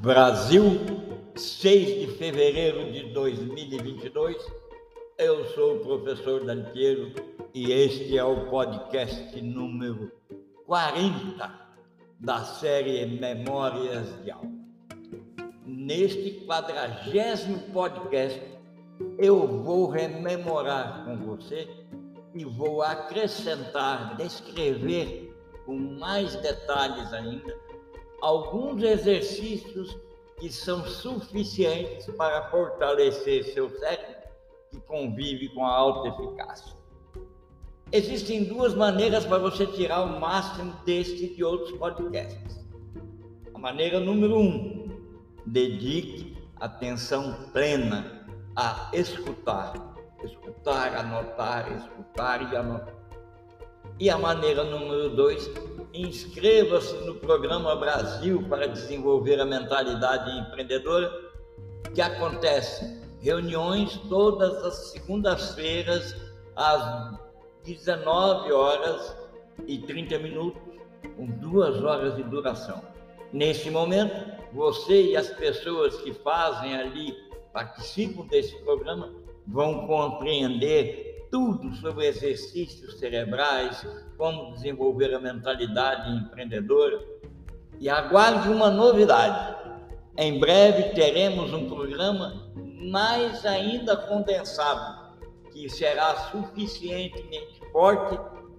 Brasil, 6 de fevereiro de 2022. Eu sou o professor Dantiero e este é o podcast número 40 da série Memórias de Aula. Neste quadragésimo podcast, eu vou rememorar com você e vou acrescentar, descrever com mais detalhes ainda alguns exercícios que são suficientes para fortalecer seu cérebro que convive com a alta eficácia. Existem duas maneiras para você tirar o máximo deste e de outros podcasts. A maneira número um, dedique atenção plena a escutar. Escutar, anotar, escutar e anotar. E a maneira número dois, inscreva-se no programa Brasil para desenvolver a mentalidade empreendedora, que acontece reuniões todas as segundas-feiras às 19 horas e 30 minutos, com duas horas de duração. Neste momento, você e as pessoas que fazem ali, participam desse programa, vão compreender tudo sobre exercícios cerebrais, como desenvolver a mentalidade empreendedora. E aguarde uma novidade. Em breve teremos um programa mais ainda condensado, que será suficientemente forte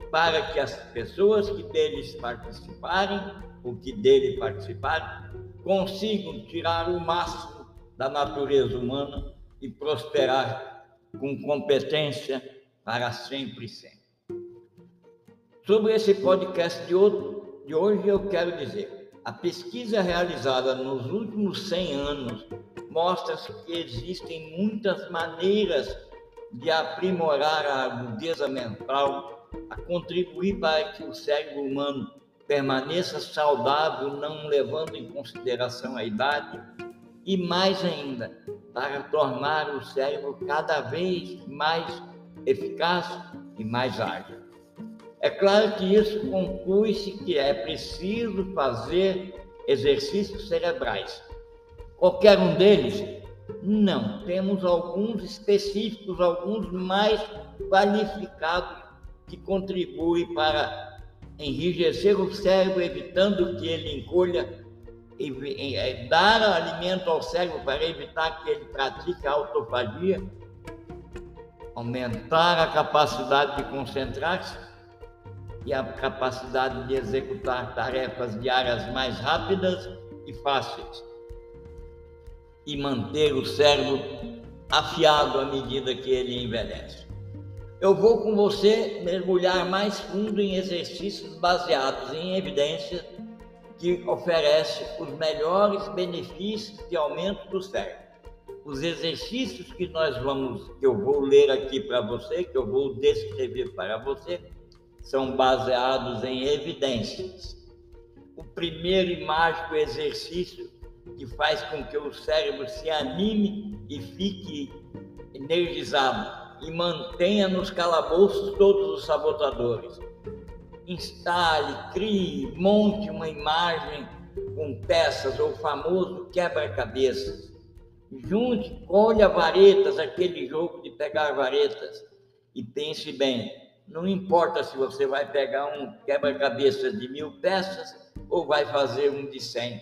para que as pessoas que deles participarem, ou que dele participarem, consigam tirar o máximo da natureza humana e prosperar com competência para sempre e sempre. Sobre esse podcast de hoje, eu quero dizer: a pesquisa realizada nos últimos 100 anos mostra que existem muitas maneiras de aprimorar a agudeza mental, a contribuir para que o cérebro humano permaneça saudável, não levando em consideração a idade, e mais ainda, para tornar o cérebro cada vez mais eficaz e mais ágil. É claro que isso conclui-se que é preciso fazer exercícios cerebrais. Qualquer um deles? Não. Temos alguns específicos, alguns mais qualificados que contribuem para enrijecer o cérebro, evitando que ele encolha, e, é, dar alimento ao cérebro para evitar que ele pratique a autofagia, aumentar a capacidade de concentrar-se e a capacidade de executar tarefas diárias mais rápidas e fáceis e manter o cérebro afiado à medida que ele envelhece. Eu vou com você mergulhar mais fundo em exercícios baseados em evidências que oferecem os melhores benefícios de aumento do cérebro. Os exercícios que nós vamos, que eu vou ler aqui para você, que eu vou descrever para você, são baseados em evidências. O primeiro e mágico exercício que faz com que o cérebro se anime e fique energizado e mantenha nos calabouços todos os sabotadores. Instale, crie, monte uma imagem com peças ou famoso quebra-cabeças. Junte, colha varetas, aquele jogo de pegar varetas, e pense bem, não importa se você vai pegar um quebra-cabeça de mil peças ou vai fazer um de cem.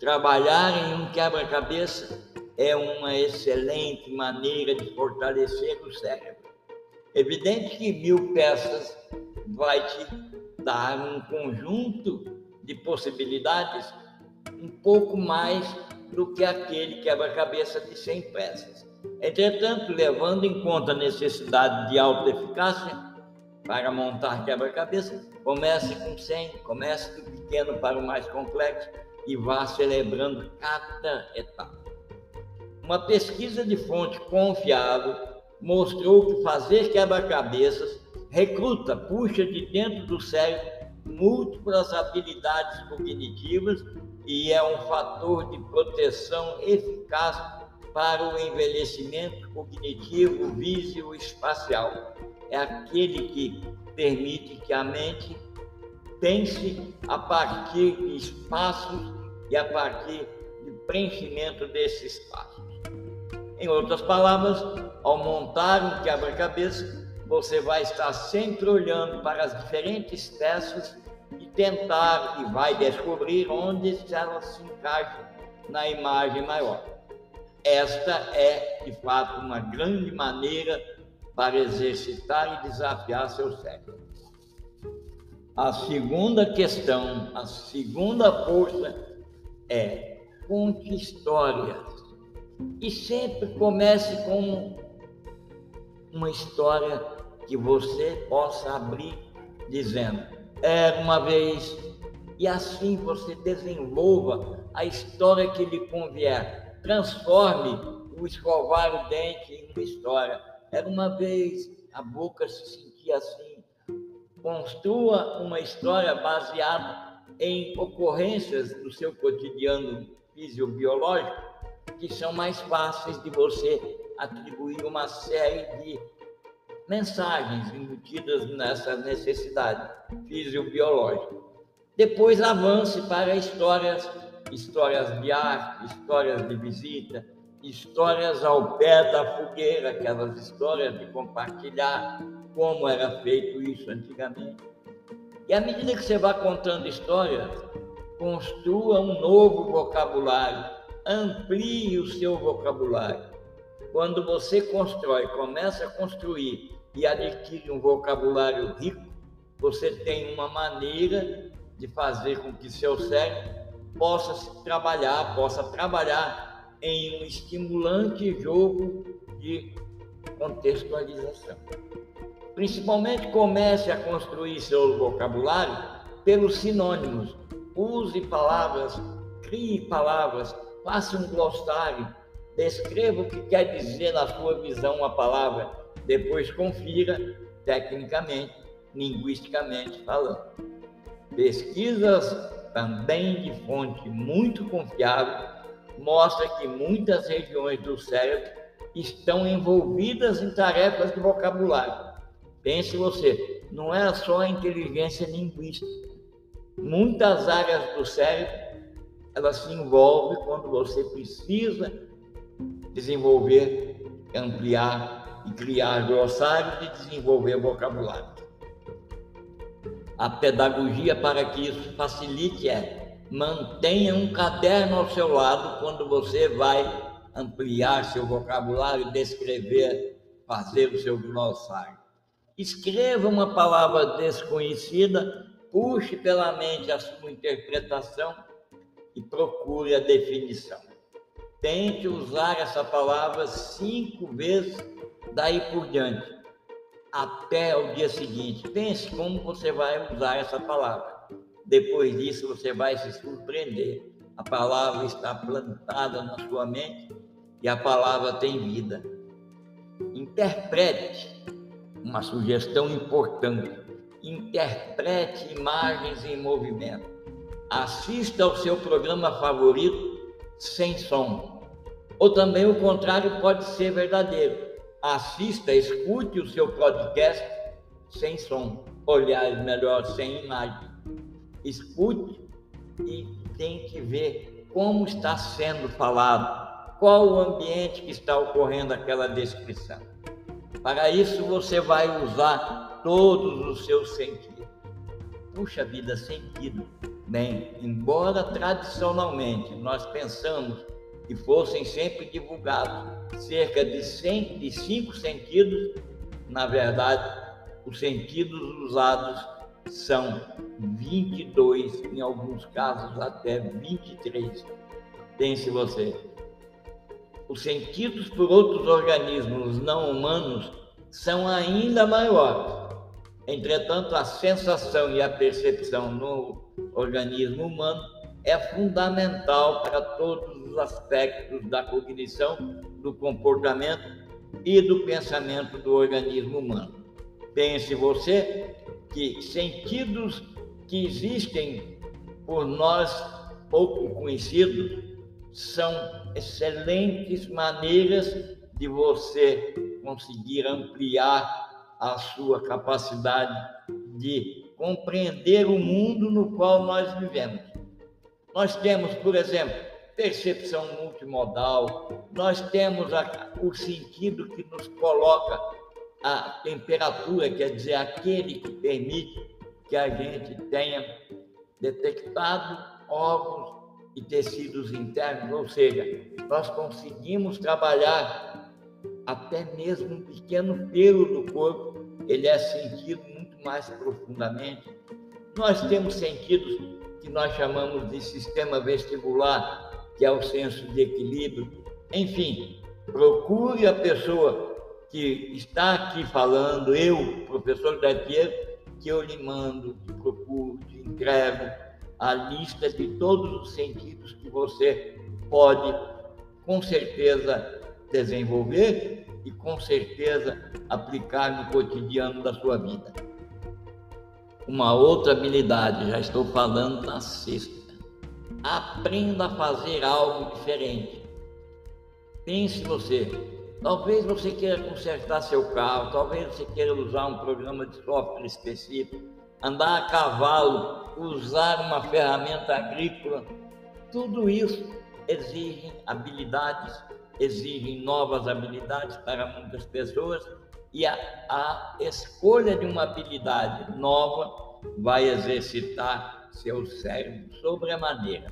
Trabalhar em um quebra-cabeça é uma excelente maneira de fortalecer o cérebro. Evidente que mil peças vai te dar um conjunto de possibilidades um pouco mais do que aquele quebra-cabeça de 100 peças. Entretanto, levando em conta a necessidade de alta eficácia, para montar quebra-cabeça, comece com 100, comece do pequeno para o mais complexo e vá celebrando cada etapa. Uma pesquisa de fonte confiável mostrou que fazer quebra-cabeças recruta, puxa de dentro do cérebro múltiplas habilidades cognitivas e é um fator de proteção eficaz para o envelhecimento cognitivo, visual e espacial é aquele que permite que a mente pense a partir de espaços e a partir de preenchimento desses espaços. Em outras palavras, ao montar um quebra-cabeça, você vai estar sempre olhando para as diferentes peças e tentar e vai descobrir onde elas se encaixam na imagem maior. Esta é, de fato, uma grande maneira para exercitar e desafiar seu cérebro. A segunda questão, a segunda força é conte histórias. E sempre comece com uma história que você possa abrir dizendo: Era uma vez. E assim você desenvolva a história que lhe convier. Transforme o escovar o dente em uma história. Era uma vez, a boca se sentia assim. Construa uma história baseada em ocorrências do seu cotidiano fisiobiológico que são mais fáceis de você atribuir uma série de mensagens embutidas nessa necessidade fisiobiológica. Depois avance para histórias, histórias de arte, histórias de visita, histórias ao pé da fogueira, aquelas histórias de compartilhar como era feito isso antigamente. E à medida que você vai contando histórias, construa um novo vocabulário, amplie o seu vocabulário. Quando você constrói, começa a construir e adquire um vocabulário rico, você tem uma maneira de fazer com que seu cérebro possa trabalhar, possa trabalhar em um estimulante jogo de contextualização. Principalmente comece a construir seu vocabulário pelos sinônimos. Use palavras, crie palavras, faça um glossário, descreva o que quer dizer na sua visão a palavra depois confira tecnicamente, linguisticamente falando. Pesquisas também de fonte muito confiável mostram que muitas regiões do cérebro estão envolvidas em tarefas de vocabulário. Pense você, não é só a inteligência linguística. Muitas áreas do cérebro elas se envolvem quando você precisa desenvolver, ampliar e criar glossários e desenvolver vocabulário. A pedagogia para que isso facilite é mantenha um caderno ao seu lado quando você vai ampliar seu vocabulário, descrever, fazer o seu glossário. Escreva uma palavra desconhecida, puxe pela mente a sua interpretação e procure a definição. Tente usar essa palavra cinco vezes daí por diante, até o dia seguinte. Pense como você vai usar essa palavra. Depois disso, você vai se surpreender. A palavra está plantada na sua mente e a palavra tem vida. Interprete uma sugestão importante. Interprete imagens em movimento. Assista ao seu programa favorito sem som. Ou também o contrário pode ser verdadeiro assista, escute o seu podcast sem som, olhar melhor sem imagem. Escute e tente ver como está sendo falado, qual o ambiente que está ocorrendo aquela descrição. Para isso você vai usar todos os seus sentidos. Puxa vida, sentido. Bem, embora tradicionalmente nós pensamos que fossem sempre divulgados cerca de, 100, de cinco sentidos, na verdade, os sentidos usados são 22, em alguns casos até 23. Pense você. Os sentidos por outros organismos não humanos são ainda maiores. Entretanto, a sensação e a percepção no organismo humano é fundamental para todos os aspectos da cognição, do comportamento e do pensamento do organismo humano. Pense você que sentidos que existem por nós pouco conhecidos são excelentes maneiras de você conseguir ampliar a sua capacidade de compreender o mundo no qual nós vivemos. Nós temos, por exemplo, percepção multimodal, nós temos a, o sentido que nos coloca a temperatura, quer dizer, aquele que permite que a gente tenha detectado órgãos e tecidos internos, ou seja, nós conseguimos trabalhar até mesmo um pequeno pelo do corpo, ele é sentido muito mais profundamente. Nós temos sentidos que nós chamamos de sistema vestibular, que é o senso de equilíbrio. Enfim, procure a pessoa que está aqui falando, eu, professor Datier, que eu lhe mando, te procuro, te entrego a lista de todos os sentidos que você pode, com certeza, desenvolver e com certeza aplicar no cotidiano da sua vida. Uma outra habilidade, já estou falando na sexta. Aprenda a fazer algo diferente. Pense você, Talvez você queira consertar seu carro, talvez você queira usar um programa de software específico, andar a cavalo, usar uma ferramenta agrícola. Tudo isso exige habilidades, exige novas habilidades para muitas pessoas e a, a escolha de uma habilidade nova vai exercitar seu cérebro sobre a maneira.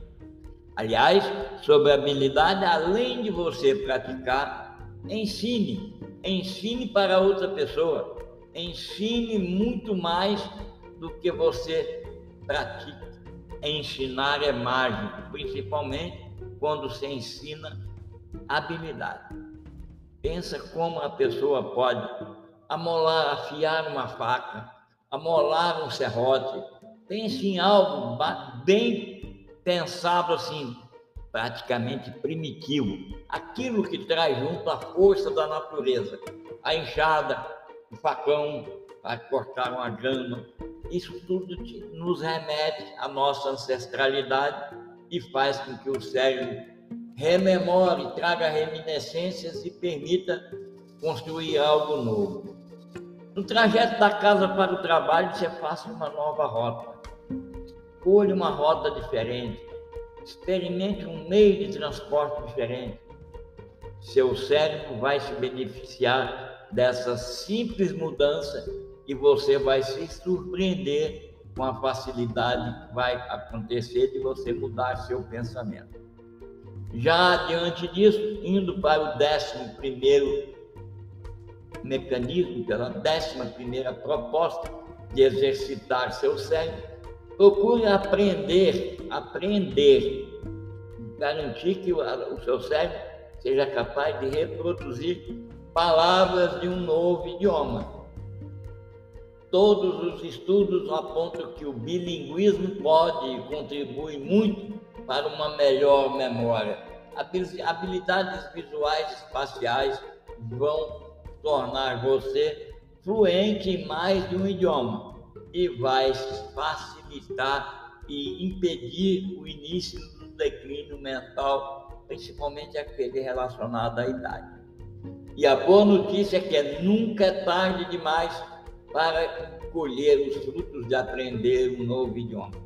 Aliás, sobre a habilidade, além de você praticar, Ensine, ensine para outra pessoa, ensine muito mais do que você pratica. Ensinar é mágico, principalmente quando se ensina habilidade. Pensa como a pessoa pode amolar, afiar uma faca, amolar um serrote. Pense em algo bem pensado assim, praticamente primitivo, aquilo que traz junto a força da natureza, a enxada, o facão para cortar uma grama, isso tudo nos remete à nossa ancestralidade e faz com que o cérebro rememore, traga reminiscências e permita construir algo novo. No trajeto da casa para o trabalho, você faça uma nova rota. Escolha uma rota diferente Experimente um meio de transporte diferente. Seu cérebro vai se beneficiar dessa simples mudança e você vai se surpreender com a facilidade que vai acontecer de você mudar seu pensamento. Já diante disso, indo para o décimo primeiro mecanismo, pela décima primeira proposta de exercitar seu cérebro, Procure aprender, aprender, garantir que o, seu cérebro seja capaz de reproduzir palavras de um novo idioma. Todos os estudos apontam que o bilinguismo pode contribuir muito para uma melhor memória. Habilidades visuais espaciais vão tornar você fluente em mais de um idioma e vai facilitar e impedir o início do declínio mental, principalmente aquele relacionado à idade. E a boa notícia é que nunca é tarde demais para colher os frutos de aprender um novo idioma.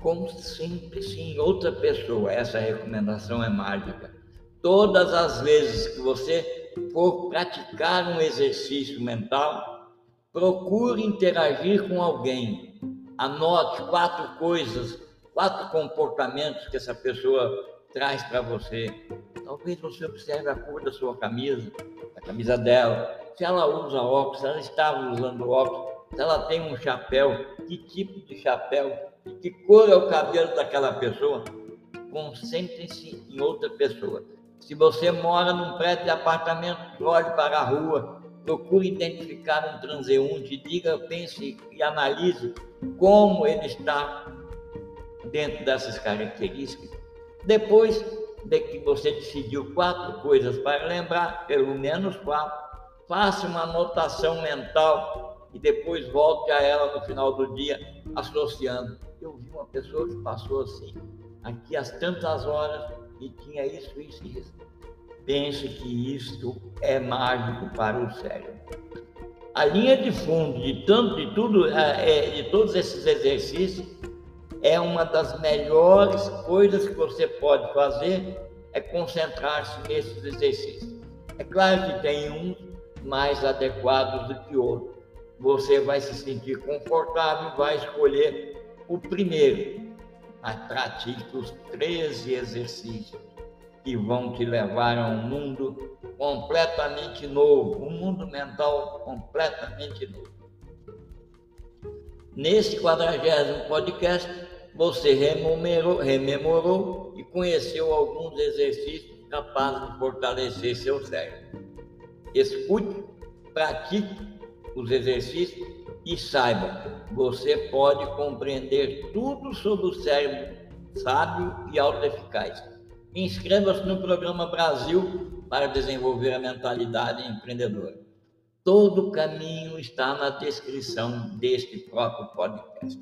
Concentre-se em outra pessoa, essa recomendação é mágica. Todas as vezes que você for praticar um exercício mental, Procure interagir com alguém. Anote quatro coisas, quatro comportamentos que essa pessoa traz para você. Talvez você observe a cor da sua camisa, a camisa dela, se ela usa óculos, se ela estava usando óculos, se ela tem um chapéu, que tipo de chapéu, que cor é o cabelo daquela pessoa. Concentre-se em outra pessoa. Se você mora num prédio de apartamento, olhe para a rua, procure identificar um transeunte, diga, pense e analise como ele está dentro dessas características. Depois de que você decidiu quatro coisas para lembrar, pelo menos quatro, faça uma anotação mental e depois volte a ela no final do dia, associando. Eu vi uma pessoa que passou assim, aqui às tantas horas, e tinha isso, isso e isso pense que isto é mágico para o cérebro. A linha de fundo de tanto de tudo, é, é, de todos esses exercícios é uma das melhores coisas que você pode fazer é concentrar-se nesses exercícios. É claro que tem uns mais adequados do que outros. Você vai se sentir confortável e vai escolher o primeiro. Mas pratique os 13 exercícios que vão te levar a um mundo completamente novo, um mundo mental completamente novo. Nesse quadragésimo podcast, você rememorou, rememorou e conheceu alguns exercícios capazes de fortalecer seu cérebro. Escute, pratique os exercícios e saiba, você pode compreender tudo sobre o cérebro sábio e autoeficaz. Inscreva-se no programa Brasil para desenvolver a mentalidade empreendedora. Todo o caminho está na descrição deste próprio podcast.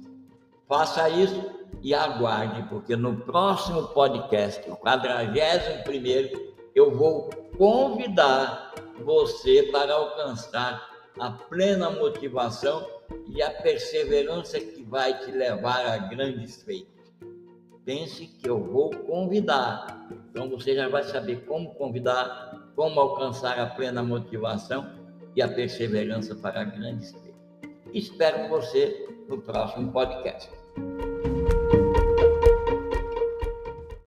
Faça isso e aguarde, porque no próximo podcast, o 41 eu vou convidar você para alcançar a plena motivação e a perseverança que vai te levar a grandes feitos. Pense que eu vou convidar. Então você já vai saber como convidar, como alcançar a plena motivação e a perseverança para grandes feitos. Espero você no próximo podcast.